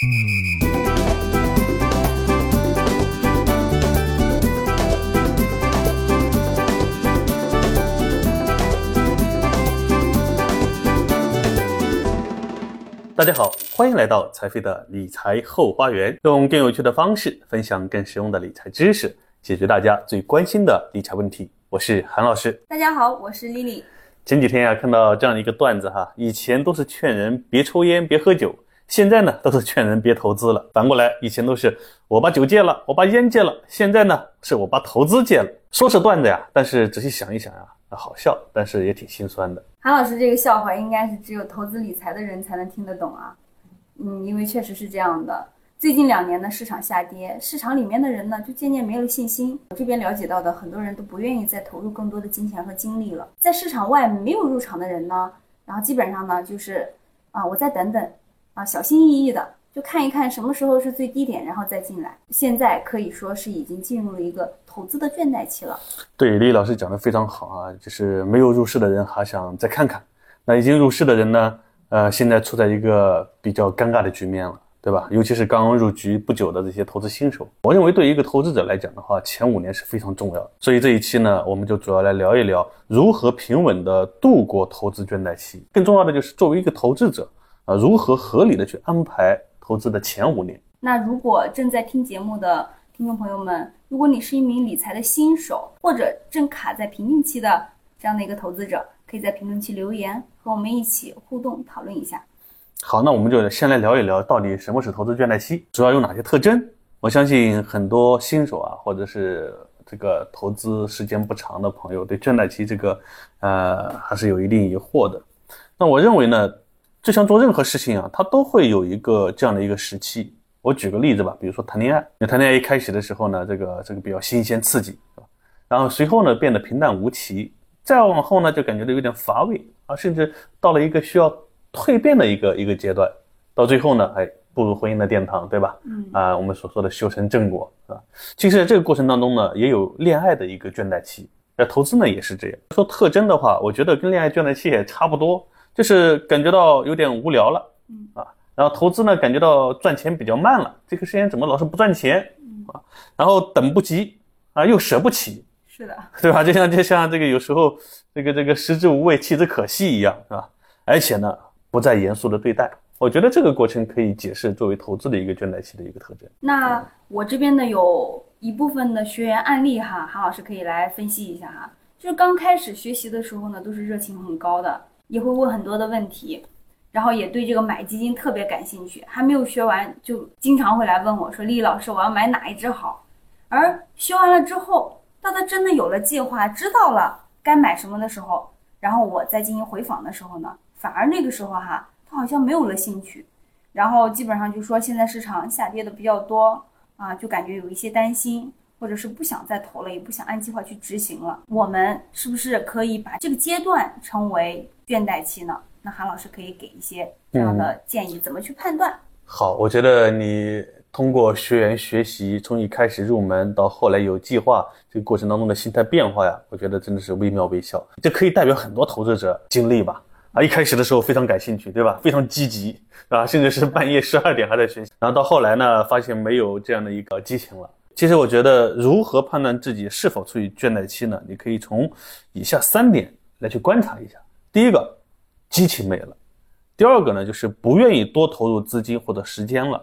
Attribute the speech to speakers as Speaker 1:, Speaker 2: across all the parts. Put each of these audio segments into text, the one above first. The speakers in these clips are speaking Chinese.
Speaker 1: 大家好，欢迎来到财飞的理财后花园，用更有趣的方式分享更实用的理财知识，解决大家最关心的理财问题。我是韩老师。
Speaker 2: 大家好，我是丽丽。
Speaker 1: 前几天呀、看到这样一个段子哈，以前都是劝人别抽烟、别喝酒，现在呢都是劝人别投资了。反过来，以前都是我把酒戒了，我把烟戒了，现在呢是我把投资戒了。说是段子呀，但是仔细想一想呀，好笑，但是也挺心酸的。
Speaker 2: 韩老师这个笑话应该是只有投资理财的人才能听得懂啊。嗯，因为确实是这样的。最近两年呢，市场下跌，市场里面的人呢就渐渐没了信心。我这边了解到的，很多人都不愿意再投入更多的金钱和精力了。在市场外没有入场的人呢，然后基本上呢就是啊，我再等等啊，小心翼翼的就看一看什么时候是最低点，然后再进来。现在可以说是已经进入了一个投资的倦怠期了。
Speaker 1: 对，李老师讲的非常好啊，就是没有入市的人还想再看看，那已经入市的人呢，呃，现在处在一个比较尴尬的局面了。对吧？尤其是刚刚入局不久的这些投资新手，我认为对一个投资者来讲的话，前五年是非常重要的。所以这一期呢，我们就主要来聊一聊如何平稳的度过投资倦怠期。更重要的就是作为一个投资者啊，如何合理的去安排投资的前五年。
Speaker 2: 那如果正在听节目的听众朋友们，如果你是一名理财的新手，或者正卡在瓶颈期的这样的一个投资者，可以在评论区留言，和我们一起互动讨论一下。
Speaker 1: 好，那我们就先来聊一聊，到底什么是投资倦怠期，主要有哪些特征？我相信很多新手啊，或者是这个投资时间不长的朋友，对倦怠期这个，呃，还是有一定疑惑的。那我认为呢，就像做任何事情啊，它都会有一个这样的一个时期。我举个例子吧，比如说谈恋爱，那谈恋爱一开始的时候呢，这个这个比较新鲜刺激，是吧？然后随后呢，变得平淡无奇，再往后呢，就感觉到有点乏味啊，甚至到了一个需要。蜕变的一个一个阶段，到最后呢，哎，步入婚姻的殿堂，对吧？嗯啊，我们所说的修成正果，是吧？其实在这个过程当中呢，也有恋爱的一个倦怠期。那投资呢也是这样。说特征的话，我觉得跟恋爱倦怠期也差不多，就是感觉到有点无聊了，嗯啊，然后投资呢感觉到赚钱比较慢了，这个时间怎么老是不赚钱啊？然后等不及啊，又舍不起，
Speaker 2: 是的，
Speaker 1: 对吧？就像就像这个有时候这个这个食之无味，弃之可惜一样，是吧？而且呢。不再严肃的对待，我觉得这个过程可以解释作为投资的一个倦怠期的一个特征。
Speaker 2: 那我这边呢有一部分的学员案例哈，韩老师可以来分析一下哈。就是刚开始学习的时候呢，都是热情很高的，也会问很多的问题，然后也对这个买基金特别感兴趣。还没有学完，就经常会来问我说：“丽老师，我要买哪一只好？”而学完了之后，当他真的有了计划，知道了该买什么的时候，然后我再进行回访的时候呢？反而那个时候哈，他好像没有了兴趣，然后基本上就说现在市场下跌的比较多啊，就感觉有一些担心，或者是不想再投了，也不想按计划去执行了。我们是不是可以把这个阶段称为倦怠期呢？那韩老师可以给一些这样的建议，怎么去判断？
Speaker 1: 好，我觉得你通过学员学习，从一开始入门到后来有计划，这个过程当中的心态变化呀，我觉得真的是微妙惟肖。这可以代表很多投资者经历吧。啊，一开始的时候非常感兴趣，对吧？非常积极，啊，甚至是半夜十二点还在学习。然后到后来呢，发现没有这样的一个激情了。其实我觉得，如何判断自己是否处于倦怠期呢？你可以从以下三点来去观察一下。第一个，激情没了；第二个呢，就是不愿意多投入资金或者时间了；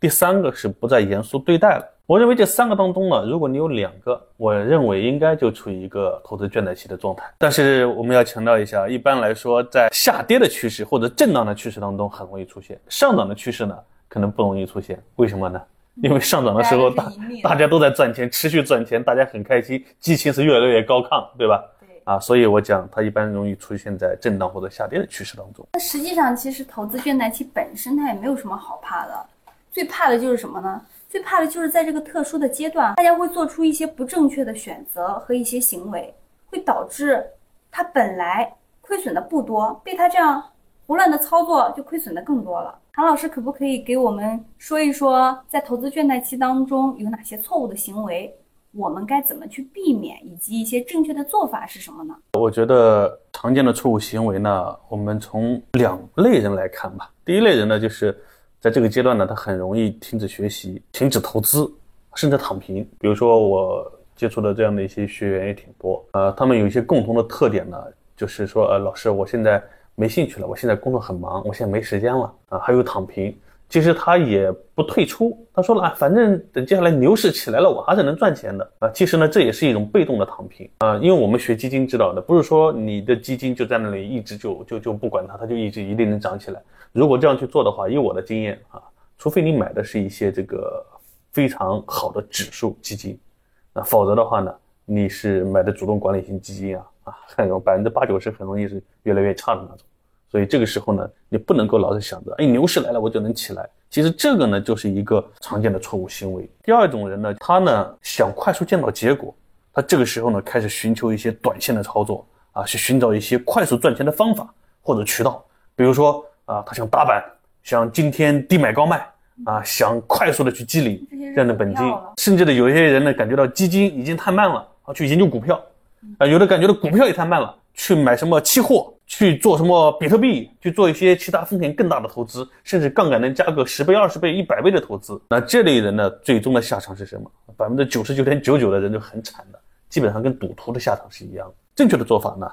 Speaker 1: 第三个是不再严肃对待了。我认为这三个当中呢，如果你有两个，我认为应该就处于一个投资倦怠期的状态。但是我们要强调一下，一般来说，在下跌的趋势或者震荡的趋势当中很容易出现，上涨的趋势呢可能不容易出现。为什么呢？因为上涨的时候大大家都在赚钱，持续赚钱，大家很开心，激情是越来越高亢，对吧？
Speaker 2: 对。
Speaker 1: 啊，所以我讲它一般容易出现在震荡或者下跌的趋势当中。
Speaker 2: 那实际上，其实投资倦怠期本身它也没有什么好怕的，最怕的就是什么呢？最怕的就是在这个特殊的阶段，大家会做出一些不正确的选择和一些行为，会导致它本来亏损的不多，被它这样胡乱的操作就亏损的更多了。韩老师可不可以给我们说一说，在投资倦怠期当中有哪些错误的行为，我们该怎么去避免，以及一些正确的做法是什么呢？
Speaker 1: 我觉得常见的错误行为呢，我们从两类人来看吧。第一类人呢，就是。在这个阶段呢，他很容易停止学习、停止投资，甚至躺平。比如说我接触的这样的一些学员也挺多，呃，他们有一些共同的特点呢，就是说，呃，老师，我现在没兴趣了，我现在工作很忙，我现在没时间了啊，还有躺平。其实他也不退出，他说了啊，反正等接下来牛市起来了，我还是能赚钱的啊。其实呢，这也是一种被动的躺平啊，因为我们学基金知道的，不是说你的基金就在那里一直就就就不管它，它就一直一定能涨起来。如果这样去做的话，以我的经验啊，除非你买的是一些这个非常好的指数基金，那否则的话呢，你是买的主动管理型基金啊啊，很容百分之八九十很容易是越来越差的那种。所以这个时候呢，你不能够老是想着，哎，牛市来了我就能起来。其实这个呢，就是一个常见的错误行为。第二种人呢，他呢想快速见到结果，他这个时候呢开始寻求一些短线的操作啊，去寻找一些快速赚钱的方法或者渠道。比如说啊，他想打板，想今天低买高卖啊，想快速的去积累这样的本金。甚至的有一些人呢，感觉到基金已经太慢了啊，去研究股票啊，有的感觉到股票也太慢了。去买什么期货，去做什么比特币，去做一些其他风险更大的投资，甚至杠杆能加个十倍、二十倍、一百倍的投资。那这类人呢，最终的下场是什么？百分之九十九点九九的人都很惨的，基本上跟赌徒的下场是一样的。正确的做法呢，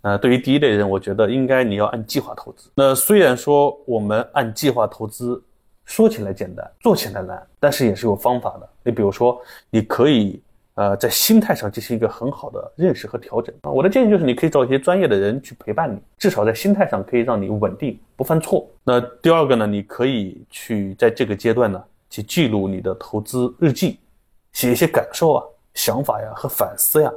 Speaker 1: 呃，对于第一类人，我觉得应该你要按计划投资。那虽然说我们按计划投资，说起来简单，做起来难，但是也是有方法的。你比如说，你可以。呃，在心态上进行一个很好的认识和调整啊。我的建议就是，你可以找一些专业的人去陪伴你，至少在心态上可以让你稳定，不犯错。那第二个呢，你可以去在这个阶段呢，去记录你的投资日记，写一些感受啊、想法呀和反思呀。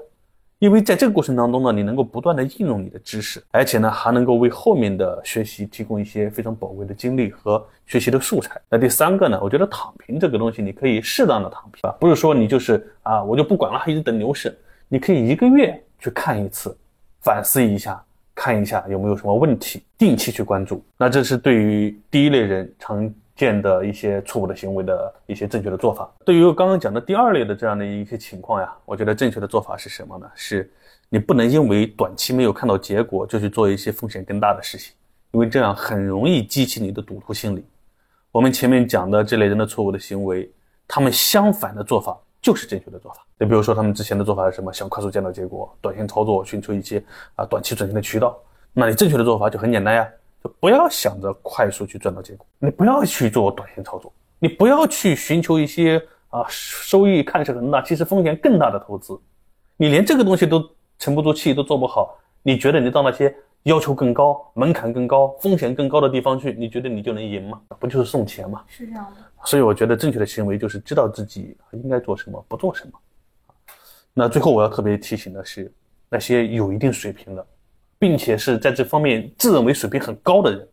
Speaker 1: 因为在这个过程当中呢，你能够不断的应用你的知识，而且呢，还能够为后面的学习提供一些非常宝贵的经历和学习的素材。那第三个呢，我觉得躺平这个东西，你可以适当的躺平啊，不是说你就是啊，我就不管了，一直等牛市。你可以一个月去看一次，反思一下，看一下有没有什么问题，定期去关注。那这是对于第一类人常。见的一些错误的行为的一些正确的做法。对于我刚刚讲的第二类的这样的一些情况呀，我觉得正确的做法是什么呢？是你不能因为短期没有看到结果就去做一些风险更大的事情，因为这样很容易激起你的赌徒心理。我们前面讲的这类人的错误的行为，他们相反的做法就是正确的做法。你比如说他们之前的做法是什么？想快速见到结果，短线操作，寻求一些啊短期赚钱的渠道。那你正确的做法就很简单呀。不要想着快速去赚到结果，你不要去做短线操作，你不要去寻求一些啊收益看似很大，其实风险更大的投资。你连这个东西都沉不住气，都做不好，你觉得你到那些要求更高、门槛更高、风险更高的地方去，你觉得你就能赢吗？不就是送钱吗？
Speaker 2: 是这样的。
Speaker 1: 所以我觉得正确的行为就是知道自己应该做什么，不做什么。那最后我要特别提醒的是，那些有一定水平的。并且是在这方面自认为水平很高的人，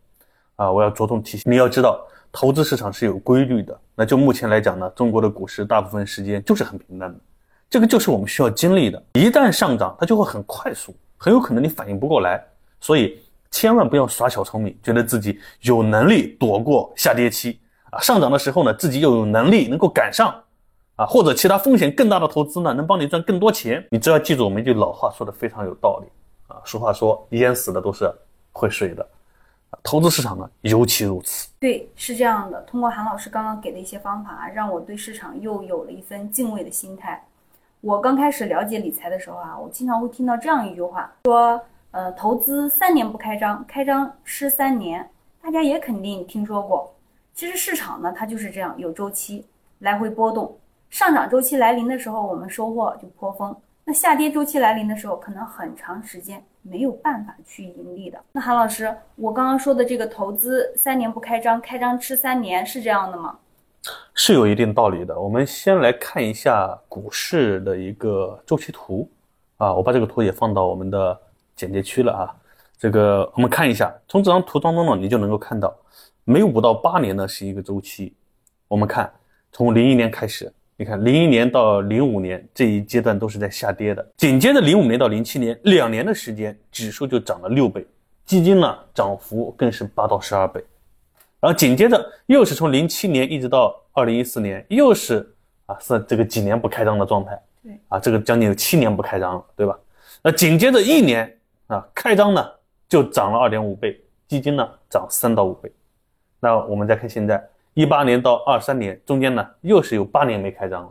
Speaker 1: 啊，我要着重提醒你要知道，投资市场是有规律的。那就目前来讲呢，中国的股市大部分时间就是很平淡的，这个就是我们需要经历的。一旦上涨，它就会很快速，很有可能你反应不过来。所以千万不要耍小聪明，觉得自己有能力躲过下跌期啊，上涨的时候呢，自己又有能力能够赶上啊，或者其他风险更大的投资呢，能帮你赚更多钱。你只要记住我们一句老话，说的非常有道理。俗话说，淹死的都是会水的，投资市场呢尤其如此。
Speaker 2: 对，是这样的。通过韩老师刚刚给的一些方法，让我对市场又有了一份敬畏的心态。我刚开始了解理财的时候啊，我经常会听到这样一句话，说，呃，投资三年不开张，开张吃三年。大家也肯定听说过。其实市场呢，它就是这样，有周期，来回波动。上涨周期来临的时候，我们收获就颇丰。那下跌周期来临的时候，可能很长时间没有办法去盈利的。那韩老师，我刚刚说的这个投资三年不开张，开张吃三年，是这样的吗？
Speaker 1: 是有一定道理的。我们先来看一下股市的一个周期图啊，我把这个图也放到我们的简介区了啊。这个我们看一下，从这张图当中呢，你就能够看到，每五到八年呢是一个周期。我们看，从零一年开始。你看，零一年到零五年这一阶段都是在下跌的，紧接着零五年到零七年两年的时间，指数就涨了六倍，基金呢涨幅更是八到十二倍，然后紧接着又是从零七年一直到二零一四年，又是啊是这个几年不开张的状态，
Speaker 2: 对。
Speaker 1: 啊，这个将近有七年不开张了，对吧？那紧接着一年啊开张呢就涨了二点五倍，基金呢涨三到五倍，那我们再看现在一八年到二三年中间呢，又是有八年没开张了。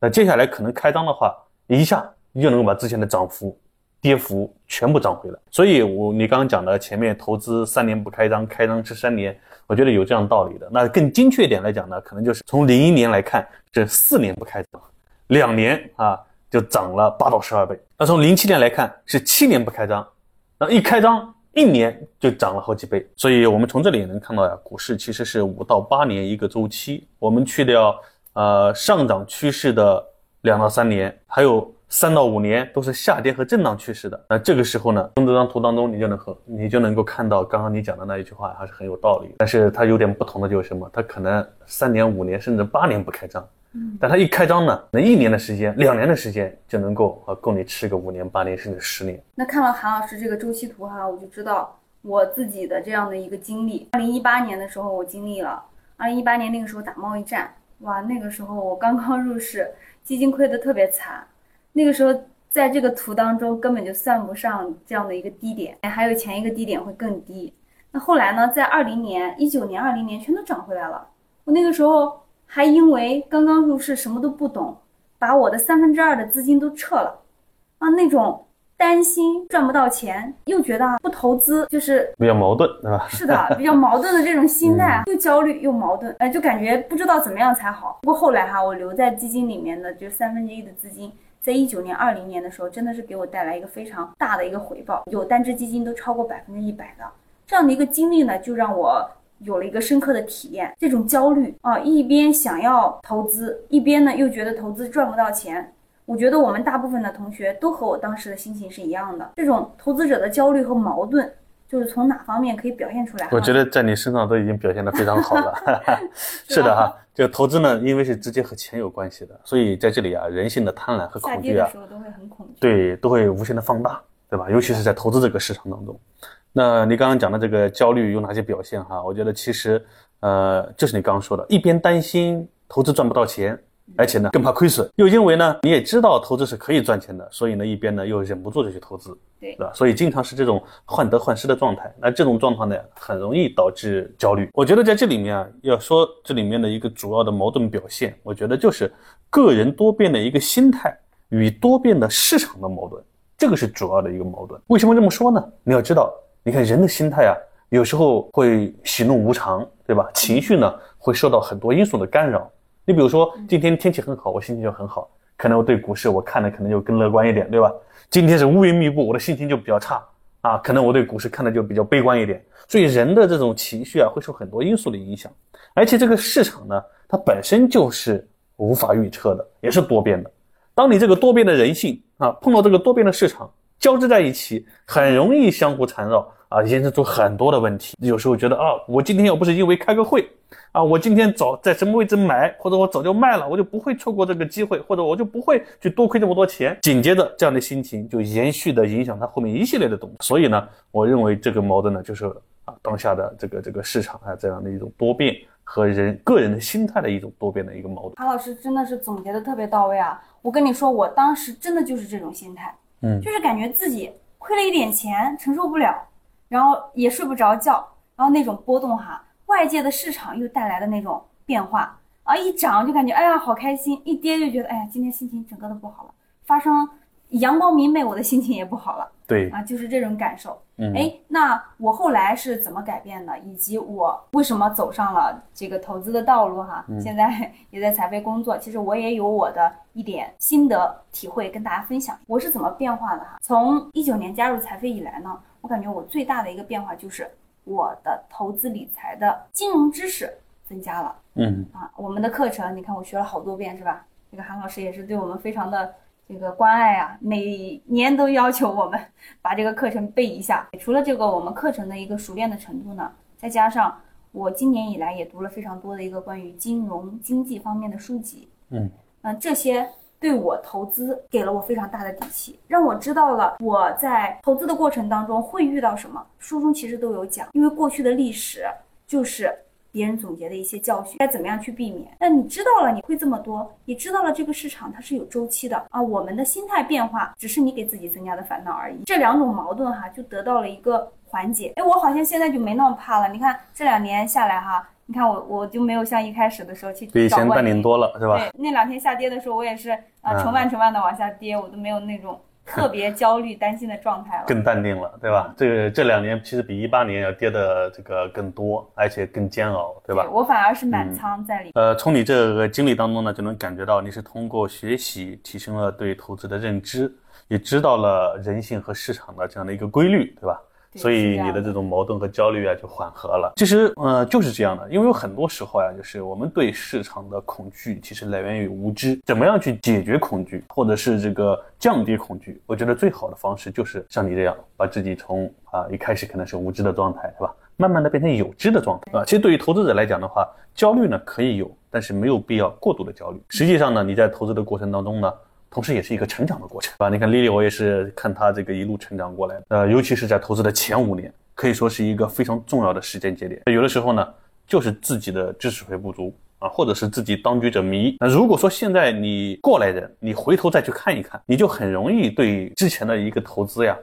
Speaker 1: 那接下来可能开张的话，一下又能够把之前的涨幅、跌幅全部涨回来。所以，我你刚刚讲的前面投资三年不开张，开张吃三年，我觉得有这样道理的。那更精确一点来讲呢，可能就是从零一年来看，这四年不开张，两年啊就涨了八到十二倍。那从零七年来看，是七年不开张，那一开张。一年就涨了好几倍，所以我们从这里也能看到呀，股市其实是五到八年一个周期。我们去掉呃上涨趋势的两到三年，还有三到五年都是下跌和震荡趋势的。那这个时候呢，从这张图当中，你就能和你就能够看到刚刚你讲的那一句话还是很有道理。但是它有点不同的就是什么？它可能三年、五年甚至八年不开张。但它一开张呢，那一年的时间、两年的时间就能够啊，够你吃个五年、八年甚至十年。
Speaker 2: 那看了韩老师这个周期图哈，我就知道我自己的这样的一个经历。二零一八年的时候，我经历了二零一八年那个时候打贸易战，哇，那个时候我刚刚入市，基金亏得特别惨。那个时候在这个图当中根本就算不上这样的一个低点，还有前一个低点会更低。那后来呢，在二零年、一九年、二零年全都涨回来了。我那个时候。还因为刚刚入市什么都不懂，把我的三分之二的资金都撤了，啊，那种担心赚不到钱，又觉得不投资就是
Speaker 1: 比较矛盾，对吧？
Speaker 2: 是的，比较矛盾的这种心态，又焦虑又矛盾，哎，就感觉不知道怎么样才好。不过后来哈，我留在基金里面的就三分之一的资金，在一九年、二零年的时候，真的是给我带来一个非常大的一个回报，有单只基金都超过百分之一百的这样的一个经历呢，就让我。有了一个深刻的体验，这种焦虑啊，一边想要投资，一边呢又觉得投资赚不到钱。我觉得我们大部分的同学都和我当时的心情是一样的。这种投资者的焦虑和矛盾，就是从哪方面可以表现出来？
Speaker 1: 我觉得在你身上都已经表现得非常好了。是的哈，这个投资呢，因为是直接和钱有关系的，所以在这里啊，人性的贪婪和恐惧啊，
Speaker 2: 都会很恐惧，
Speaker 1: 对，都会无限的放大，对吧？尤其是在投资这个市场当中。那你刚刚讲的这个焦虑有哪些表现哈？我觉得其实，呃，就是你刚刚说的，一边担心投资赚不到钱，而且呢更怕亏损，又因为呢你也知道投资是可以赚钱的，所以呢一边呢又忍不住的去投资，
Speaker 2: 对，
Speaker 1: 吧？所以经常是这种患得患失的状态。那这种状况呢，很容易导致焦虑。我觉得在这里面啊，要说这里面的一个主要的矛盾表现，我觉得就是个人多变的一个心态与多变的市场的矛盾，这个是主要的一个矛盾。为什么这么说呢？你要知道。你看人的心态啊，有时候会喜怒无常，对吧？情绪呢会受到很多因素的干扰。你比如说，今天天气很好，我心情就很好，可能我对股市我看的可能就更乐观一点，对吧？今天是乌云密布，我的心情就比较差啊，可能我对股市看的就比较悲观一点。所以人的这种情绪啊，会受很多因素的影响。而且这个市场呢，它本身就是无法预测的，也是多变的。当你这个多变的人性啊，碰到这个多变的市场交织在一起，很容易相互缠绕。啊，衍生出很多的问题。有时候觉得啊，我今天要不是因为开个会，啊，我今天早在什么位置买，或者我早就卖了，我就不会错过这个机会，或者我就不会去多亏这么多钱。紧接着，这样的心情就延续的影响他后面一系列的东西。所以呢，我认为这个矛盾呢，就是啊，当下的这个这个市场啊这样的一种多变和人个人的心态的一种多变的一个矛盾。
Speaker 2: 韩老师真的是总结的特别到位啊！我跟你说，我当时真的就是这种心态，
Speaker 1: 嗯，
Speaker 2: 就是感觉自己亏了一点钱，承受不了。然后也睡不着觉，然后那种波动哈，外界的市场又带来的那种变化啊，一涨就感觉哎呀好开心，一跌就觉得哎呀今天心情整个都不好了，发生。阳光明媚，我的心情也不好了。
Speaker 1: 对
Speaker 2: 啊，就是这种感受。
Speaker 1: 嗯，
Speaker 2: 哎，那我后来是怎么改变的？以及我为什么走上了这个投资的道路？哈，现在 也在财飞工作。其实我也有我的一点心得体会跟大家分享。我是怎么变化的？哈，从一九年加入财飞以来呢，我感觉我最大的一个变化就是我的投资理财的金融知识增加了。
Speaker 1: 嗯
Speaker 2: 啊，我们的课程，你看我学了好多遍，是吧？这个韩老师也是对我们非常的。这个关爱啊，每年都要求我们 把这个课程背一下。除了这个，我们课程的一个熟练的程度呢，再加上我今年以来也读了非常多的一个关于金融经济方面的书籍，
Speaker 1: 嗯，
Speaker 2: 嗯，这些对我投资给了我非常大的底气，让我知道了我在投资的过程当中会遇到什么。书中其实都有讲，因为过去的历史就是。别人总结的一些教训，该怎么样去避免？那你知道了，你会这么多，你知道了这个市场它是有周期的啊。我们的心态变化，只是你给自己增加的烦恼而已。这两种矛盾哈，就得到了一个缓解。哎，我好像现在就没那么怕了。你看这两年下来哈，你看我我就没有像一开始的时候去
Speaker 1: 比以前淡定
Speaker 2: 找问题
Speaker 1: 多了是吧？
Speaker 2: 对，那两天下跌的时候，我也是
Speaker 1: 啊
Speaker 2: 呃成万成万的往下跌，我都没有那种 特别焦虑、担心的状态了。
Speaker 1: 更淡定了，对吧？这个这两年其实比一八年要跌的这个更多，而且更煎熬，对吧？
Speaker 2: 我反而是满仓在里面。
Speaker 1: 呃，从你这个经历当中呢，就能感觉到你是通过学习提升了对投资的认知，也知道了人性和市场的这样的一个规律，对吧？
Speaker 2: 对
Speaker 1: 所以你的这种矛盾和焦虑啊就缓和了。其实，呃，就是这样的，因为有很多时候呀、就是我们对市场的恐惧其实来源于无知。怎么样去解决恐惧，或者是这个降低恐惧？我觉得最好的方式就是像你这样，把自己从啊一开始可能是无知的状态，是吧？慢慢的变成有知的状态啊。其实对于投资者来讲的话，焦虑呢可以有，但是没有必要过度的焦虑。实际上呢，你在投资的过程当中呢。同时也是一个成长的过程，啊，你看丽丽，我也是看她这个一路成长过来的，呃，尤其是在投资的前五年，可以说是一个非常重要的时间节点。有的时候呢，就是自己的知识会不足啊，或者是自己当局者迷。那如果说现在你过来人，你回头再去看一看，你就很容易对之前的一个投资呀。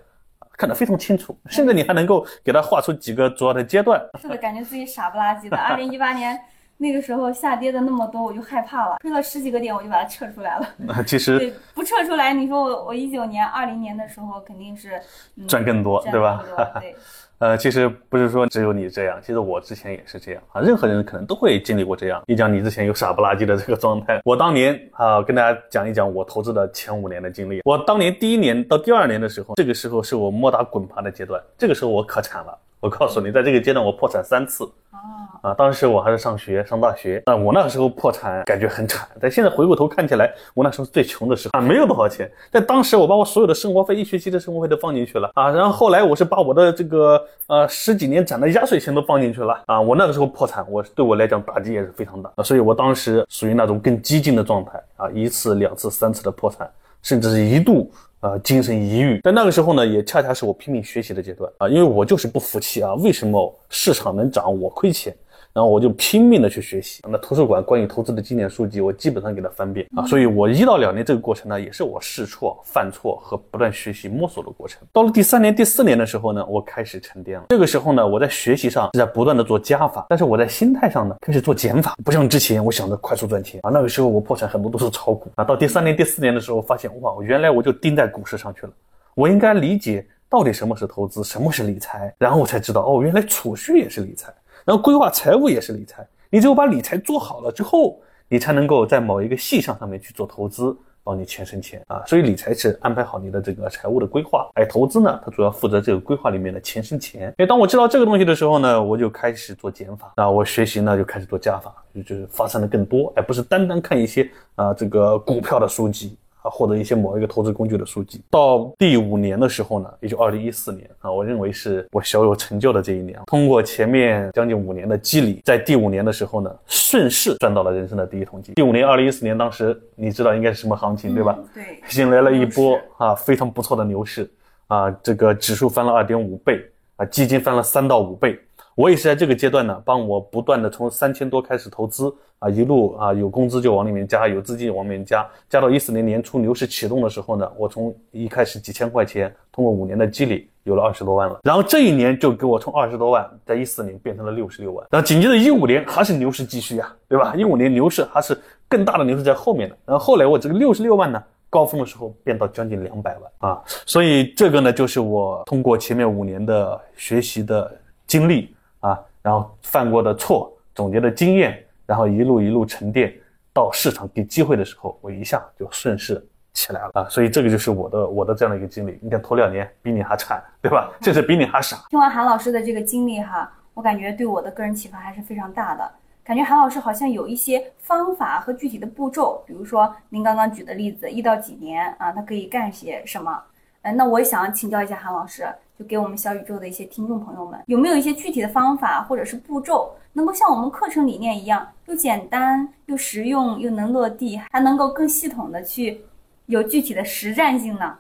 Speaker 1: 看得非常清楚，甚至你还能够给他画出几个主要的阶段，
Speaker 2: 是的，感觉自己傻不拉几的。二零一八年那个时候下跌的那么多，我就害怕了，亏了十几个点，我就把它撤出来了。
Speaker 1: 那其实
Speaker 2: 对，不撤出来，你说我我一九年、二零年的时候肯定是、嗯、
Speaker 1: 赚更多，对吧？呃，其实不是说只有你这样，其实我之前也是这样啊，任何人可能都会经历过这样。你讲你之前有傻不拉几的这个状态，我当年啊，跟大家讲一讲我投资的前五年的经历。我当年第一年到第二年的时候，这个时候是我摸打滚爬的阶段，这个时候我可惨了。我告诉你，在这个阶段我破产三次。
Speaker 2: 啊，
Speaker 1: 啊，当时我还是上学上大学，那我那个时候破产感觉很惨，但现在回过头看起来，我那时候最穷的时候啊，没有多少钱。但当时我把我所有的生活费，一学期的生活费都放进去了啊，然后后来我是把我的这个呃十几年攒的压岁钱都放进去了啊，我那个时候破产，我对我来讲打击也是非常大啊，所以我当时属于那种更激进的状态啊，一次、两次、三次的破产，甚至是一度。呃，精神抑郁，但那个时候呢，也恰恰是我拼命学习的阶段啊，因为我就是不服气啊，为什么市场能涨，我亏钱？然后我就拼命的去学习。那图书馆关于投资的经典书籍，我基本上给它翻遍啊。所以，我一到两年这个过程呢，也是我试错、犯错和不断学习摸索的过程。到了第三年、第四年的时候呢，我开始沉淀了。这个时候呢，我在学习上是在不断的做加法，但是我在心态上呢，开始做减法。不像之前我想着快速赚钱啊，那个时候我破产很多都是炒股啊。到第三年、第四年的时候，发现哇，原来我就盯在股市上去了。我应该理解到底什么是投资，什么是理财，然后我才知道哦，原来储蓄也是理财。然后规划财务也是理财，你只有把理财做好了之后，你才能够在某一个细项上面去做投资，帮你钱生钱啊。所以理财是安排好你的这个财务的规划，哎投资呢，它主要负责这个规划里面的钱生钱。哎，当我知道这个东西的时候呢，我就开始做减法，那我学习呢就开始做加法，就就是发散的更多，而不是单单看一些啊这个股票的书籍。啊，获得一些某一个投资工具的书籍。到第五年的时候呢，也就二零一四年啊，我认为是我小有成就的这一年。通过前面将近五年的积累，在第五年的时候呢，顺势赚到了人生的第一桶金。第五年，二零一四年，当时你知道应该是什么行情对吧？
Speaker 2: 嗯对，
Speaker 1: 迎来了一波啊非常不错的牛市啊，这个指数翻了二点五倍啊，基金翻了三到五倍。我也是在这个阶段呢，帮我不断的从三千多开始投资啊，一路啊有工资就往里面加，有资金往里面加，加到一四年年初牛市启动的时候呢，我从一开始几千块钱，通过五年的积累，有了二十多万了。然后这一年就给我从二十多万，在一四年变成了六十六万。然后紧接着一五年还是牛市继续呀、对吧？一五年牛市还是更大的牛市在后面的。然后后来我这个六十六万呢，高峰的时候变到将近两百万啊，所以这个呢，就是我通过前面五年的学习的经历啊，然后犯过的错，总结的经验，然后一路一路沉淀，到市场给机会的时候，我一下就顺势起来了啊，所以这个就是我的我的这样的一个经历。你看头两年比你还惨，对吧？甚至比你还傻。
Speaker 2: 听完韩老师的这个经历哈，我感觉对我的个人启发还是非常大的。感觉韩老师好像有一些方法和具体的步骤，比如说您刚刚举的例子，一到几年啊，他可以干些什么？嗯，那我想请教一下韩老师，给我们小宇宙的一些听众朋友们，有没有一些具体的方法或者是步骤，能够像我们课程理念一样，又简单又实用又能落地，还能够更系统的去有具体的实战性呢？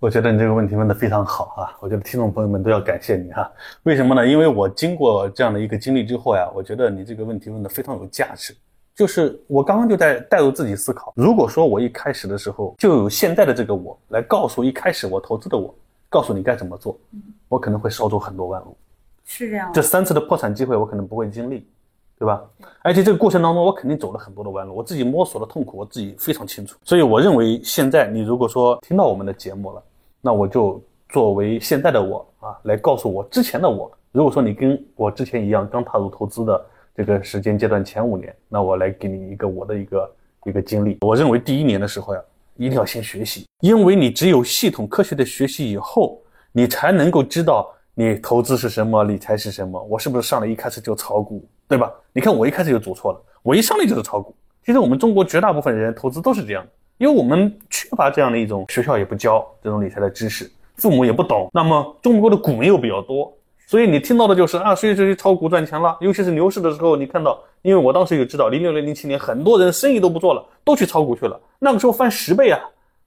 Speaker 1: 我觉得你这个问题问得非常好啊！我觉得听众朋友们都要感谢你哈、为什么呢？因为我经过这样的一个经历之后呀，我觉得你这个问题问得非常有价值。就是我刚刚就在带入自己思考，如果说我一开始的时候就有现在的这个我来告诉一开始我投资的我，告诉你该怎么做，我可能会少走很多弯路。
Speaker 2: 是这样吗
Speaker 1: 这三次的破产机会我可能不会经历，对吧？而且这个过程当中，我肯定走了很多的弯路，我自己摸索的痛苦，我自己非常清楚。所以我认为，现在你如果说听到我们的节目了，那我就作为现在的我啊，来告诉我之前的我。如果说你跟我之前一样，刚踏入投资的这个时间阶段前五年，那我来给你一个我的一个一个经历。我认为第一年的时候呀，一定要先学习，因为你只有系统科学的学习以后，你才能够知道你投资是什么，理财是什么。我是不是上来一开始就炒股？对吧？你看我一开始就走错了，我一上来就是炒股。其实我们中国绝大部分人投资都是这样的，因为我们缺乏这样的一种学校也不教这种理财的知识，父母也不懂。那么中国的股民又比较多，所以你听到的就是啊，谁谁谁炒股赚钱了。尤其是牛市的时候，你看到，因为我当时也知道，零六年、零七年，很多人生意都不做了，都去炒股去了。那个时候翻十倍啊，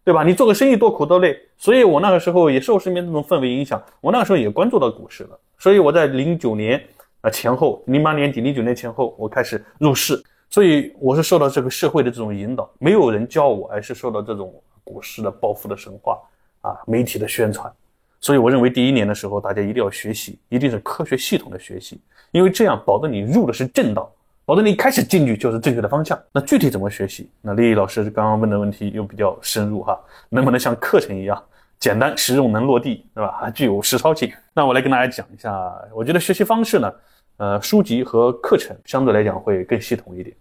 Speaker 1: 对吧？你做个生意多苦多累。所以我那个时候也受身边这种氛围影响，我那个时候也关注到股市了。所以我在零九年。啊，前后零八年底、零九年前后，我开始入市，所以我是受到这个社会的这种引导，没有人教我，而是受到这种股市的暴富的神话啊，媒体的宣传。所以我认为第一年的时候，大家一定要学习，一定是科学系统的学习，因为这样保证你入的是正道，保证你开始进去就是正确的方向。那具体怎么学习？那丽丽老师刚刚问的问题又比较深入哈，能不能像课程一样？简单实用能落地，对吧？还具有实操性。那我来跟大家讲一下，我觉得学习方式呢，呃，书籍和课程相对来讲会更系统一点，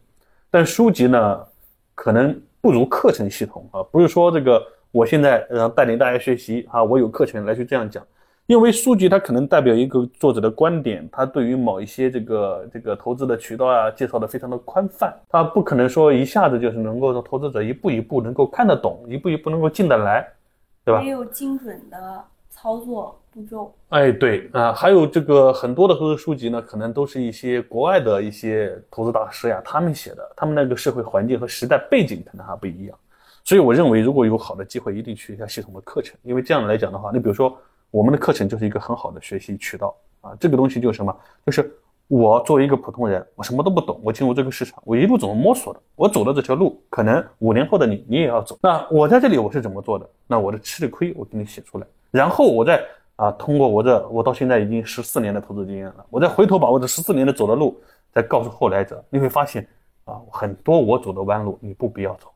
Speaker 1: 但书籍呢，可能不如课程系统啊。不是说这个我现在呃带领大家学习啊，我有课程来去这样讲，因为书籍它可能代表一个作者的观点，他对于某一些这个这个投资的渠道啊，介绍的非常的宽泛，他不可能说一下子就是能够让投资者一步一步能够看得懂，一步一步能够进得来。对吧？
Speaker 2: 没有精准的操作步骤。
Speaker 1: 哎，对啊，还有这个很多的投资书籍呢，可能都是一些国外的一些投资大师呀，他们写的，他们那个社会环境和时代背景可能还不一样。所以我认为，如果有好的机会，一定去一下系统的课程，因为这样来讲的话，你比如说我们的课程就是一个很好的学习渠道啊。这个东西就是什么？就是。我作为一个普通人，我什么都不懂，我进入这个市场，我一路怎么摸索的？我走的这条路，可能五年后的你，你也要走。那我在这里我是怎么做的？那我的吃的亏，我给你写出来。然后我再啊，通过我这，我到现在已经十四年的投资经验了，我再回头把我这十四年的走的路，再告诉后来者，你会发现啊，很多我走的弯路，你不必要走。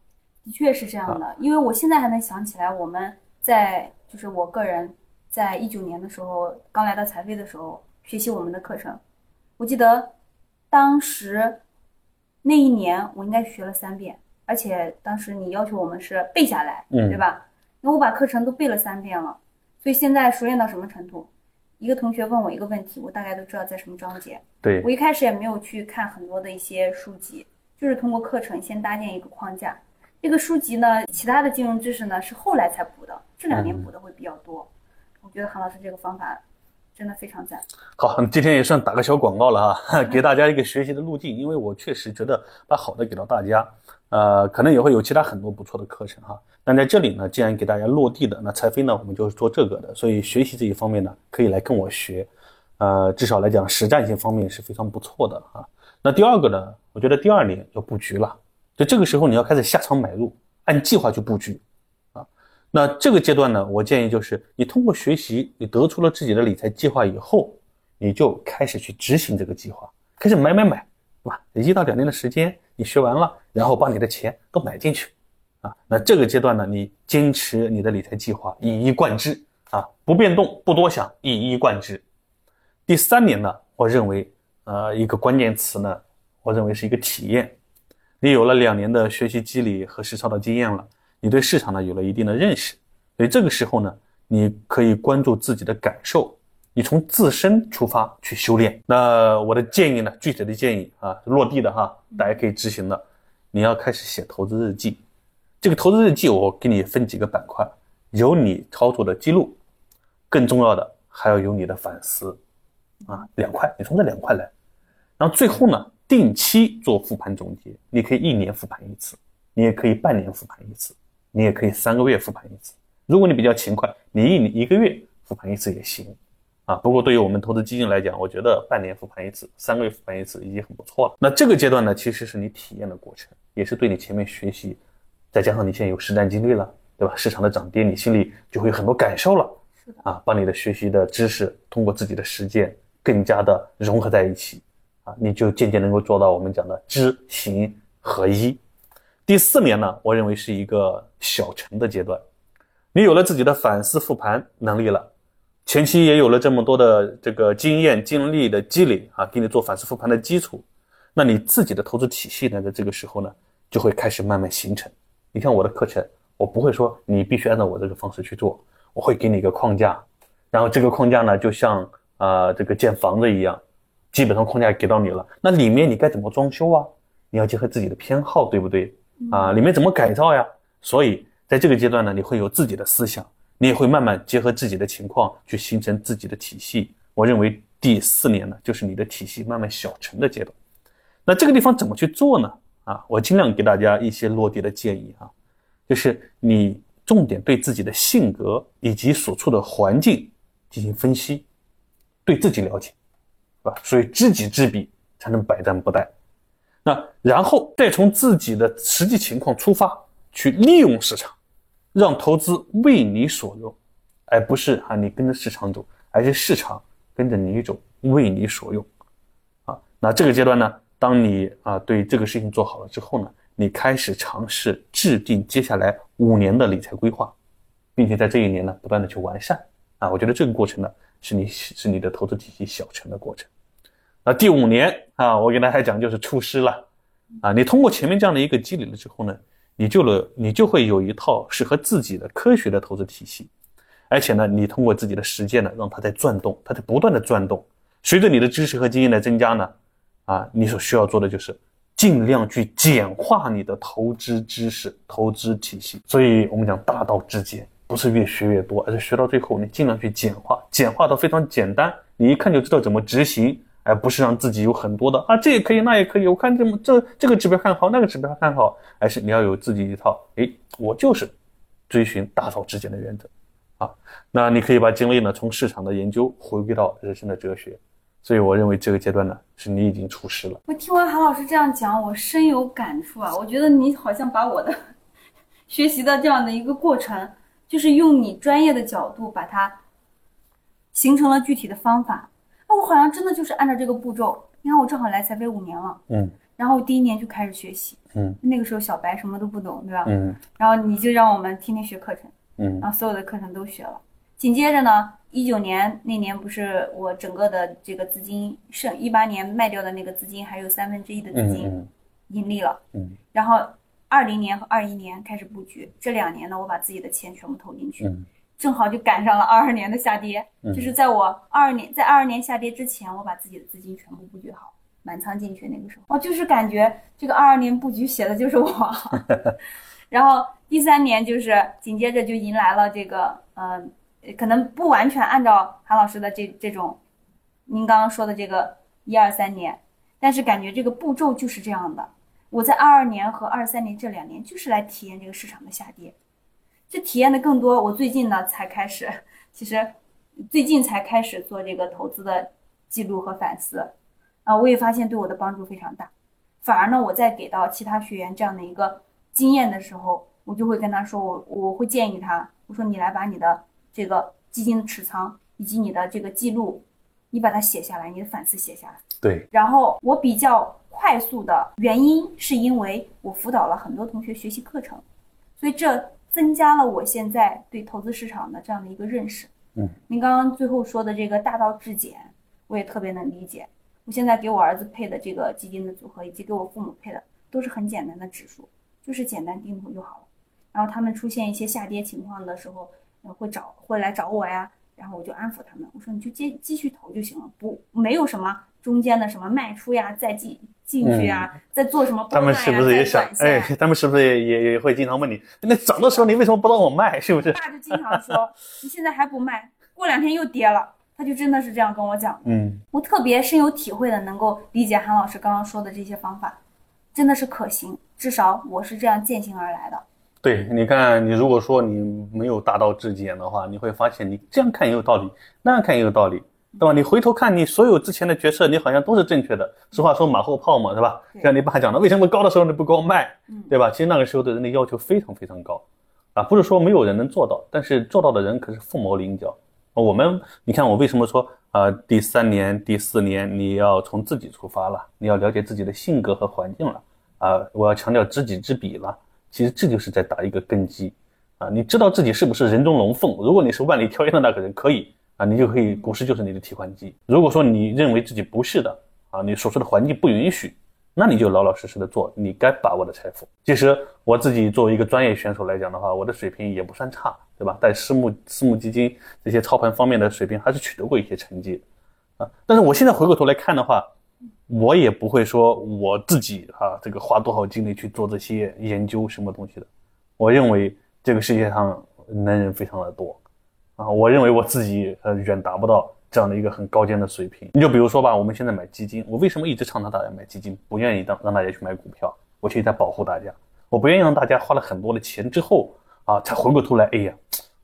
Speaker 2: 的确是这样的，因为我现在还能想起来，我们在就是我个人在一九年的时候刚来到财飞的时候学习我们的课程。我记得当时那一年，我应该学了三遍，而且当时你要求我们是背下来，对吧？那我把课程都背了三遍了，所以现在熟练到什么程度？一个同学问我一个问题，我大概都知道在什么章节。
Speaker 1: 对
Speaker 2: 我一开始也没有去看很多的一些书籍，就是通过课程先搭建一个框架。这个书籍呢，其他的金融知识呢是后来才补的，这两年补的会比较多。我觉得韩老师这个方法。真的非常赞。好，
Speaker 1: 今天也算打个小广告了哈，给大家一个学习的路径。因为我确实觉得把好的给到大家，呃，可能也会有其他很多不错的课程哈。但在这里呢，既然给大家落地的，那财飞呢，我们就是做这个的，所以学习这一方面呢，可以来跟我学，呃，至少来讲实战性方面是非常不错的哈。那第二个呢，我觉得第二年要布局了，就这个时候你要开始下场买入，按计划去布局。那这个阶段呢，我建议就是你通过学习，你得出了自己的理财计划以后，你就开始去执行这个计划，开始买买买，对吧？一到两年的时间，你学完了，然后把你的钱都买进去，啊，那这个阶段呢，你坚持你的理财计划，一以贯之，啊，不变动，不多想，一以贯之。第三年呢，我认为，呃，一个关键词呢，我认为是一个体验，你有了两年的学习积累和实操的经验了。你对市场呢有了一定的认识，所以这个时候呢，你可以关注自己的感受，你从自身出发去修炼。那我的建议呢，具体的建议啊，落地的哈，大家可以执行的。你要开始写投资日记，这个投资日记我给你分几个板块，有你操作的记录，更重要的还要有你的反思，啊，两块，你从这两块来，然后最后呢，定期做复盘总结，你可以一年复盘一次，你也可以半年复盘一次。你也可以三个月复盘一次，如果你比较勤快，你一一个月复盘一次也行，啊，不过对于我们投资基金来讲，我觉得半年复盘一次，三个月复盘一次已经很不错了。那这个阶段呢，其实是你体验的过程，也是对你前面学习，再加上你现在有实战经历了，对吧？市场的涨跌，你心里就会有很多感受了，啊，把你的学习的知识通过自己的实践更加的融合在一起，啊，你就渐渐能够做到我们讲的知行合一。第四年呢，我认为是一个小成的阶段，你有了自己的反思复盘能力了，前期也有了这么多的这个经验经历的积累啊，给你做反思复盘的基础，那你自己的投资体系呢，在这个时候呢，就会开始慢慢形成。你看我的课程，我不会说你必须按照我这个方式去做，我会给你一个框架，然后这个框架呢，就像啊这个建房子一样。基本上框架给到你了，那里面你该怎么装修啊？你要结合自己的偏好，对不对？啊，里面怎么改造呀？所以在这个阶段呢，你会有自己的思想，你也会慢慢结合自己的情况去形成自己的体系。我认为第四年呢，就是你的体系慢慢小成的阶段。那这个地方怎么去做呢？啊，我尽量给大家一些落地的建议啊，就是你重点对自己的性格以及所处的环境进行分析，对自己了解。是吧？所以知己知彼，才能百战不殆。那然后再从自己的实际情况出发，去利用市场，让投资为你所用，而不是啊你跟着市场走，而是市场跟着你走，为你所用。啊，那这个阶段呢，当你啊对这个事情做好了之后呢，你开始尝试制定接下来五年的理财规划，并且在这一年呢不断的去完善。啊，我觉得这个过程呢，是你是你的投资体系小成的过程。那第五年啊，我给大家讲就是出师了，啊，你通过前面这样的一个积累了之后呢，你就了，你就会有一套适合自己的科学的投资体系，而且呢，你通过自己的实践呢，让它在转动，它在不断的转动。随着你的知识和经验的增加呢，啊，你所需要做的就是尽量去简化你的投资知识、投资体系。所以我们讲大道至简，不是越学越多，而是学到最后你尽量去简化，简化到非常简单，你一看就知道怎么执行。而不是让自己有很多的啊，这也可以，那也可以。我看这么这这个指标看好，那个指标看好，而是你要有自己一套。哎，我就是追寻大道至简的原则啊。那你可以把精力呢从市场的研究回归到人生的哲学。所以我认为这个阶段呢，是你已经出师了。
Speaker 2: 我听完韩老师这样讲，我深有感触啊。我觉得你好像把我的 学习的这样的一个过程，就是用你专业的角度把它形成了具体的方法。我好像真的就是按照这个步骤。你看，我正好来财飞五年了，嗯，然后我第一年就开始学习，嗯，那个时候小白什么都不懂，对吧？嗯，然后你就让我们天天学课程，嗯，然后所有的课程都学了。紧接着呢，一九年那年不是我整个的这个资金剩，一八年卖掉的那个资金还有三分之一的资金盈利了，嗯，然后二零年和二一年开始布局，这两年呢，我把自己的钱全部投进去。正好就赶上了二二年的下跌，就是在我二二年在二二年下跌之前，我把自己的资金全部布局好，满仓进去。那个时候，哦，就是感觉这个二二年布局写的就是我。然后第三年就是紧接着就迎来了这个，嗯，可能不完全按照韩老师的这这种，您刚刚说的这个一二三年，但是感觉这个步骤就是这样的。我在二二年和二三年这两年就是来体验这个市场的下跌。这体验的更多，我最近呢才开始，其实最近才开始做这个投资的记录和反思，啊，我也发现对我的帮助非常大。反而呢，我在给到其他学员这样的一个经验的时候，我就会跟他说，我我会建议他，我说你来把你的这个基金的持仓以及你的这个记录，你把它写下来，你的反思写下来。
Speaker 1: 对。
Speaker 2: 然后我比较快速的原因是因为我辅导了很多同学学习课程，所以这。增加了我现在对投资市场的这样的一个认识。嗯，您刚刚最后说的这个大道至简，我也特别能理解。我现在给我儿子配的这个基金的组合，以及给我父母配的，都是很简单的指数，就是简单定投就好了。然后他们出现一些下跌情况的时候，会找会来找我呀，然后我就安抚他们，我说你就接继续投就行了，不没有什么中间的什么卖出呀，再进。进去啊，再做什么？
Speaker 1: 他们是不是也想？哎，他们是不是也也也会经常问你？那涨的时候你为什么不让我卖？是不是？
Speaker 2: 爸就经常说，你现在还不卖，过两天又跌了。他就真的是这样跟我讲。嗯，我特别深有体会的，能够理解韩老师刚刚说的这些方法，真的是可行。至少我是这样践行而来的。
Speaker 1: 对，你看，你如果说你没有大道至简的话，你会发现你这样看也有道理，那样看也有道理。对吧？你回头看你所有之前的决策，你好像都是正确的。俗话说，马后炮嘛，是吧？像你爸讲的，为什么高的时候你不给我卖？对吧？其实那个时候对人的要求非常非常高，啊，不是说没有人能做到，但是做到的人可是凤毛麟角。我们，你看我为什么说啊，第三年、第四年，你要从自己出发了，你要了解自己的性格和环境了。啊，我要强调知己知彼了。其实这就是在打一个根基。啊，你知道自己是不是人中龙凤？如果你是万里挑一的那个人，可以你就可以股市就是你的提款机。如果说你认为自己不是的，啊，你所处的环境不允许，那你就老老实实的做你该把握的财富。其实我自己作为一个专业选手来讲的话，我的水平也不算差，对吧？在私募、私募基金这些操盘方面的水平还是取得过一些成绩，啊，但是我现在回过头来看的话，我也不会说我自己啊，这个花多少精力去做这些研究什么东西的。我认为。这个世界上能人非常的多，啊，我认为我自己呃远达不到这样的一个很高尖的水平。你就比如说吧，我们现在买基金，我为什么一直倡导大家买基金，不愿意让让大家去买股票？我其实在保护大家，我不愿意让大家花了很多的钱之后啊，才回过头来，哎呀，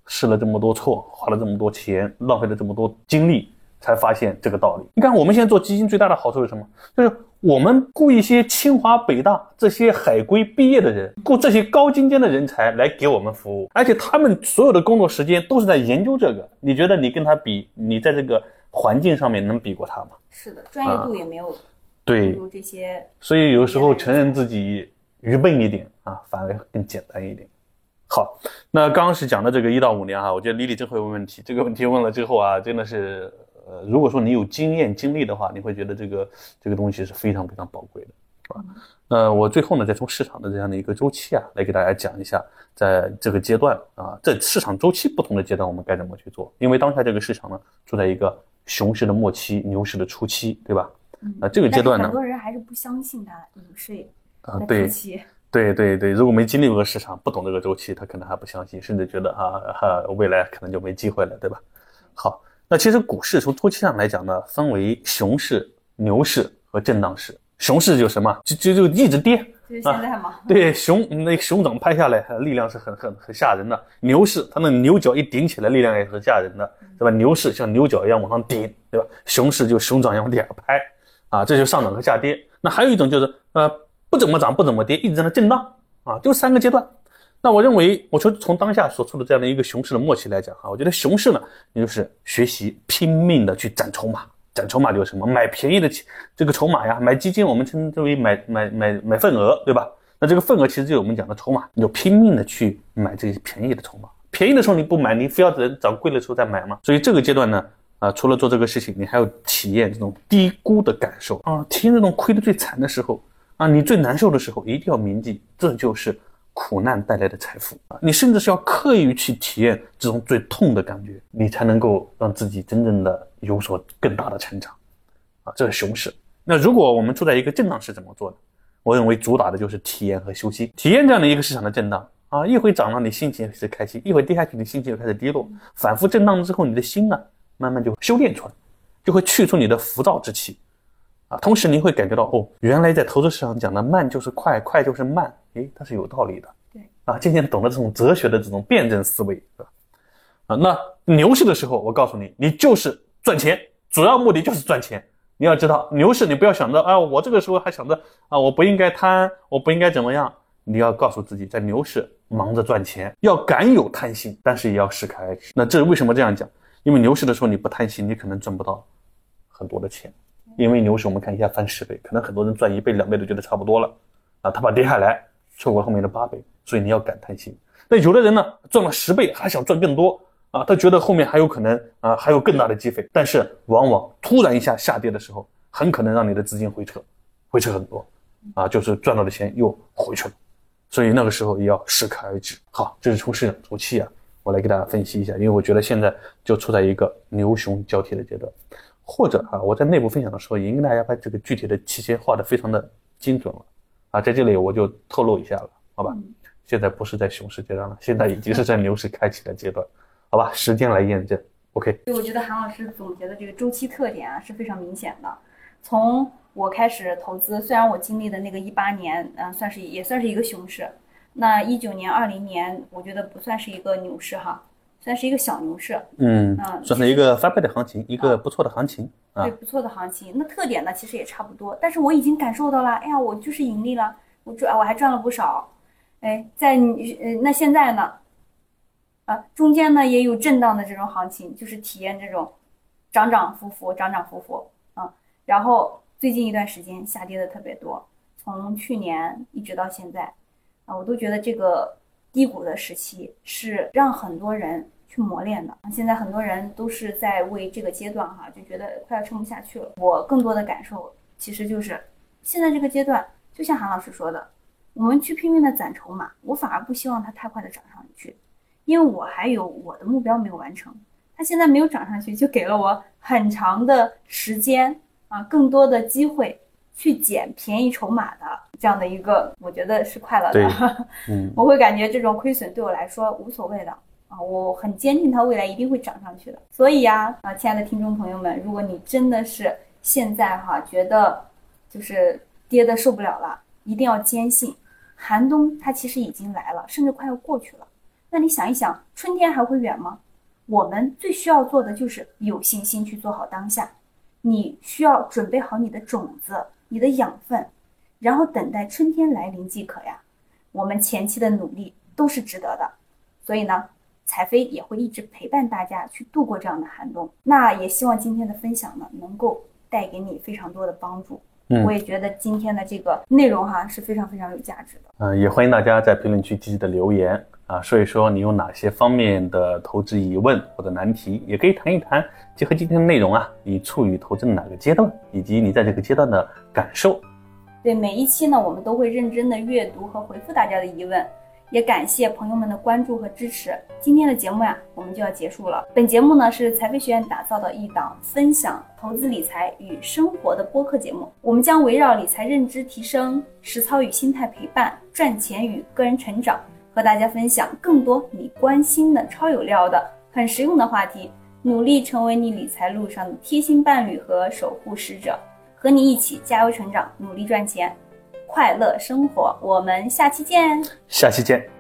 Speaker 1: 试了这么多错，花了这么多钱，浪费了这么多精力，才发现这个道理。你看我们现在做基金最大的好处是什么？就是。我们雇一些清华、北大这些海归毕业的人，雇这些高精尖的人才来给我们服务，而且他们所有的工作时间都是在研究这个。你觉得你跟他比，你在这个环境上面能比过他吗？
Speaker 2: 是的，专业度也没有。
Speaker 1: 对，
Speaker 2: 这些。
Speaker 1: 所以有时候承认自己愚笨一点啊，反而更简单一点。好，那刚刚是讲的这个一到五年哈，我觉得李李真会问问题，这个问题问了之后啊，真的是。呃，如果说你有经验经历的话，你会觉得这个这个东西是非常非常宝贵的，是吧？那我最后呢，再从市场的这样的一个周期啊，来给大家讲一下，在这个阶段啊，在市场周期不同的阶段，我们该怎么去做？因为当下这个市场呢，处在一个熊市的末期，牛市的初期，对吧？那这个阶段呢，
Speaker 2: 很多人还是不相信它牛市
Speaker 1: 啊，对，对对对，如果没经历过市场，不懂这个周期，他可能还不相信，甚至觉得啊哈，未来可能就没机会了，对吧？好。那其实股市从周期上来讲呢，分为熊市、牛市和震荡市。熊市就什么，就就就一直跌
Speaker 2: 啊。
Speaker 1: 对，熊那熊掌拍下来，力量是很很很吓人的。牛市，它那牛角一顶起来，力量也很吓人的，对吧？牛市像牛角一样往上顶，对吧？熊市就熊掌一样往下拍，啊，这就上涨和下跌。那还有一种就是呃，不怎么涨，不怎么跌，一直在那震荡啊，就三个阶段。那我认为，我说从当下所处的这样的一个熊市的末期来讲，哈，我觉得熊市呢，也就是学习拼命的去攒筹码，攒筹码就是什么，买便宜的，这个筹码呀，买基金我们称之为买买买买份额，对吧？那这个份额其实就是我们讲的筹码，你就拼命的去买这些便宜的筹码，便宜的时候你不买，你非要等涨贵的时候再买吗？所以这个阶段呢，啊，除了做这个事情，你还要体验这种低估的感受啊，体验这种亏的最惨的时候啊，你最难受的时候，一定要铭记，这就是。苦难带来的财富啊，你甚至是要刻意去体验这种最痛的感觉，你才能够让自己真正的有所更大的成长啊。这是熊市。那如果我们处在一个震荡市，怎么做的？我认为主打的就是体验和休息，体验这样的一个市场的震荡啊，一会涨了你心情是开心，一会跌下去你心情又开始低落，反复震荡之后，你的心呢慢慢就修炼出来，就会去除你的浮躁之气。啊，同时你会感觉到哦，原来在投资市场讲的慢就是快，快就是慢，诶，它是有道理的。
Speaker 2: 对，
Speaker 1: 啊，渐渐懂了这种哲学的这种辩证思维，是吧？啊，那牛市的时候，我告诉你，你就是赚钱，主要目的就是赚钱。你要知道，牛市你不要想着啊，我这个时候还想着啊，我不应该贪，我不应该怎么样。你要告诉自己，在牛市忙着赚钱，要敢有贪心，但是也要适可而止。那这是为什么这样讲？因为牛市的时候你不贪心，你可能赚不到很多的钱。因为牛市，我们看一下翻十倍，可能很多人赚一倍、两倍都觉得差不多了，啊，他怕跌下来，错过后面的八倍，所以你要感叹心。那有的人呢，赚了十倍还想赚更多，啊，他觉得后面还有可能啊，还有更大的机会，但是往往突然一下下跌的时候，很可能让你的资金回撤，回撤很多，啊，就是赚到的钱又回去了，所以那个时候也要适可而止。好，这是从市场周期啊，我来给大家分析一下，因为我觉得现在就处在一个牛熊交替的阶段。或者啊，我在内部分享的时候，已经跟大家把这个具体的期限画的非常的精准了啊，在这里我就透露一下了，好吧？现在不是在熊市阶段了，现在已经是在牛市开启的阶段，好吧？时间来验证，OK。
Speaker 2: 对我觉得韩老师总结的这个周期特点啊是非常明显的。从我开始投资，虽然我经历的那个一八年，嗯，算是也算是一个熊市，那一九年、二零年，我觉得不算是一个牛市哈。算是一个小牛市，
Speaker 1: 嗯嗯，算是一个翻倍的行情，一个不错的行情
Speaker 2: 啊，对，不错的行情。那特点呢，其实也差不多，但是我已经感受到了，哎呀，我就是盈利了，我赚，我还赚了不少，哎，在你，呃，那现在呢，啊，中间呢也有震荡的这种行情，就是体验这种涨涨浮浮，涨涨浮浮啊。然后最近一段时间下跌的特别多，从去年一直到现在啊，我都觉得这个低谷的时期是让很多人去磨练的。现在很多人都是在为这个阶段哈，就觉得快要撑不下去了。我更多的感受其实就是现在这个阶段，就像韩老师说的。我们去拼命的攒筹码，我反而不希望它太快的涨上去，因为我还有我的目标没有完成。它现在没有涨上去，就给了我很长的时间啊，更多的机会去捡便宜筹码的这样的一个，我觉得是快乐的。
Speaker 1: 嗯，
Speaker 2: 我会感觉这种亏损对我来说无所谓的啊，我很坚信它未来一定会涨上去的。所以呀，啊，亲爱的听众朋友们，如果你真的是现在哈觉得就是跌的受不了了。一定要坚信，寒冬它其实已经来了，甚至快要过去了。那你想一想，春天还会远吗？我们最需要做的就是有信心去做好当下。你需要准备好你的种子、你的养分，然后等待春天来临即可呀。我们前期的努力都是值得的，所以呢，彩飞也会一直陪伴大家去度过这样的寒冬。那也希望今天的分享呢，能够带给你非常多的帮助。嗯我也觉得今天的这个内容哈是非常非常有价值的。
Speaker 1: 嗯，也欢迎大家在评论区积极的留言啊，说一说你有哪些方面的投资疑问或者难题，也可以谈一谈。结合今天的内容啊，你处于投资的哪个阶段，以及你在这个阶段的感受。
Speaker 2: 对每一期呢，我们都会认真的阅读和回复大家的疑问。也感谢朋友们的关注和支持。今天的节目呀，我们就要结束了。本节目呢是财飞学院打造的一档分享投资理财与生活的播客节目。我们将围绕理财认知提升、实操与心态陪伴、赚钱与个人成长，和大家分享更多你关心的超有料的、很实用的话题，努力成为你理财路上的贴心伴侣和守护使者，和你一起加油成长，努力赚钱。快乐生活，我们下期见。
Speaker 1: 下期见。